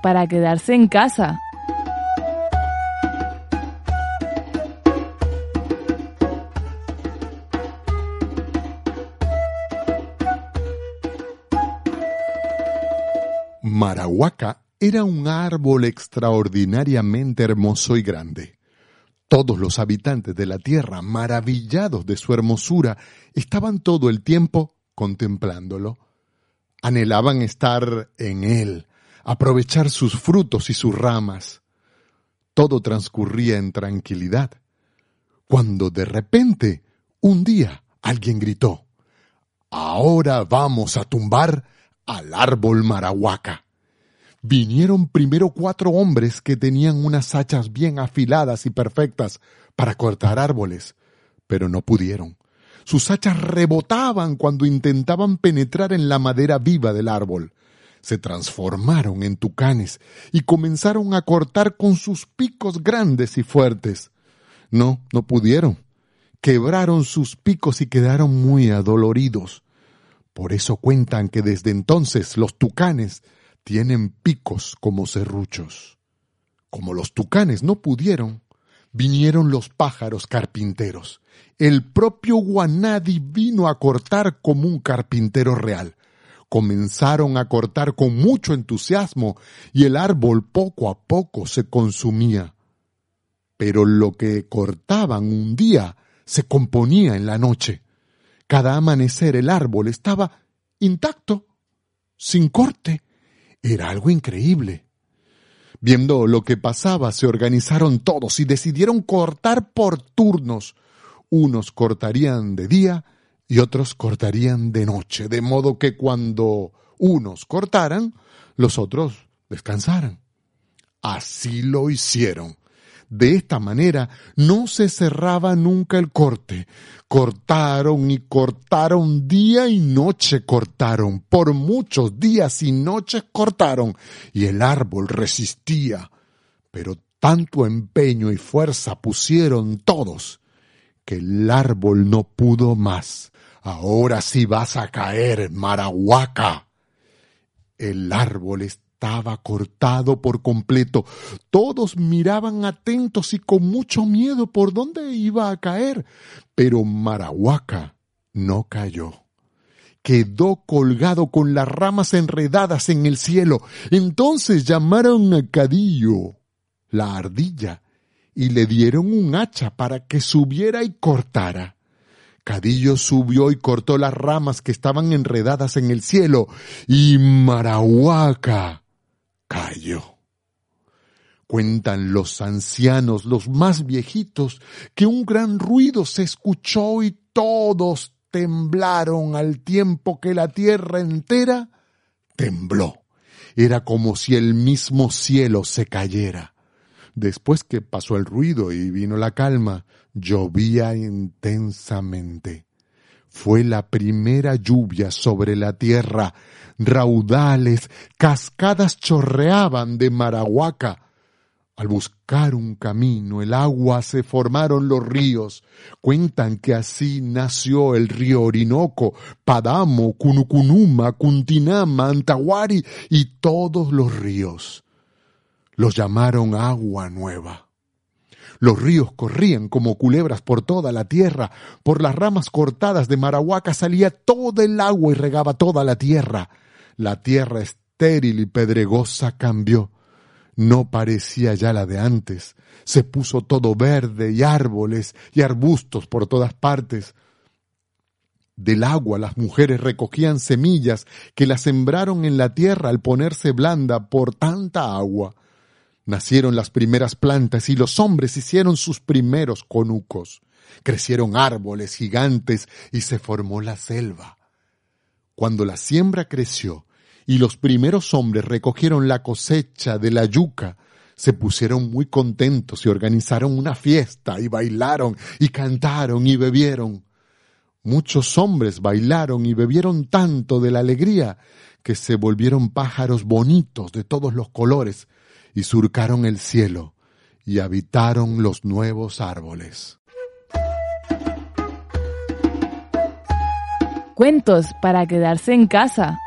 Para quedarse en casa. Marahuaca era un árbol extraordinariamente hermoso y grande. Todos los habitantes de la tierra, maravillados de su hermosura, estaban todo el tiempo contemplándolo. Anhelaban estar en él, aprovechar sus frutos y sus ramas. Todo transcurría en tranquilidad, cuando de repente, un día, alguien gritó, Ahora vamos a tumbar al árbol marahuaca. Vinieron primero cuatro hombres que tenían unas hachas bien afiladas y perfectas para cortar árboles, pero no pudieron. Sus hachas rebotaban cuando intentaban penetrar en la madera viva del árbol. Se transformaron en tucanes y comenzaron a cortar con sus picos grandes y fuertes. No, no pudieron. Quebraron sus picos y quedaron muy adoloridos. Por eso cuentan que desde entonces los tucanes tienen picos como serruchos. Como los tucanes no pudieron, vinieron los pájaros carpinteros. El propio Guanadi vino a cortar como un carpintero real. Comenzaron a cortar con mucho entusiasmo y el árbol poco a poco se consumía. Pero lo que cortaban un día se componía en la noche. Cada amanecer el árbol estaba intacto, sin corte. Era algo increíble. Viendo lo que pasaba, se organizaron todos y decidieron cortar por turnos. Unos cortarían de día y otros cortarían de noche, de modo que cuando unos cortaran, los otros descansaran. Así lo hicieron. De esta manera no se cerraba nunca el corte. Cortaron y cortaron día y noche cortaron. Por muchos días y noches cortaron. Y el árbol resistía. Pero tanto empeño y fuerza pusieron todos que el árbol no pudo más. Ahora sí vas a caer, Marahuaca. El árbol estaba cortado por completo. Todos miraban atentos y con mucho miedo por dónde iba a caer. Pero Marahuaca no cayó. Quedó colgado con las ramas enredadas en el cielo. Entonces llamaron a Cadillo, la ardilla, y le dieron un hacha para que subiera y cortara. Cadillo subió y cortó las ramas que estaban enredadas en el cielo, y Marahuaca cayó. Cuentan los ancianos, los más viejitos, que un gran ruido se escuchó y todos temblaron al tiempo que la tierra entera tembló. Era como si el mismo cielo se cayera. Después que pasó el ruido y vino la calma, llovía intensamente. Fue la primera lluvia sobre la tierra. Raudales, cascadas chorreaban de Marahuaca. Al buscar un camino, el agua se formaron los ríos. Cuentan que así nació el río Orinoco, Padamo, Cunucunuma, Cuntinama, Antahuari y todos los ríos. Los llamaron agua nueva. Los ríos corrían como culebras por toda la tierra. Por las ramas cortadas de Marahuaca salía todo el agua y regaba toda la tierra. La tierra estéril y pedregosa cambió. No parecía ya la de antes. Se puso todo verde y árboles y arbustos por todas partes. Del agua las mujeres recogían semillas que las sembraron en la tierra al ponerse blanda por tanta agua. Nacieron las primeras plantas y los hombres hicieron sus primeros conucos. Crecieron árboles gigantes y se formó la selva. Cuando la siembra creció y los primeros hombres recogieron la cosecha de la yuca, se pusieron muy contentos y organizaron una fiesta y bailaron y cantaron y bebieron. Muchos hombres bailaron y bebieron tanto de la alegría que se volvieron pájaros bonitos de todos los colores y surcaron el cielo y habitaron los nuevos árboles. Cuentos para quedarse en casa.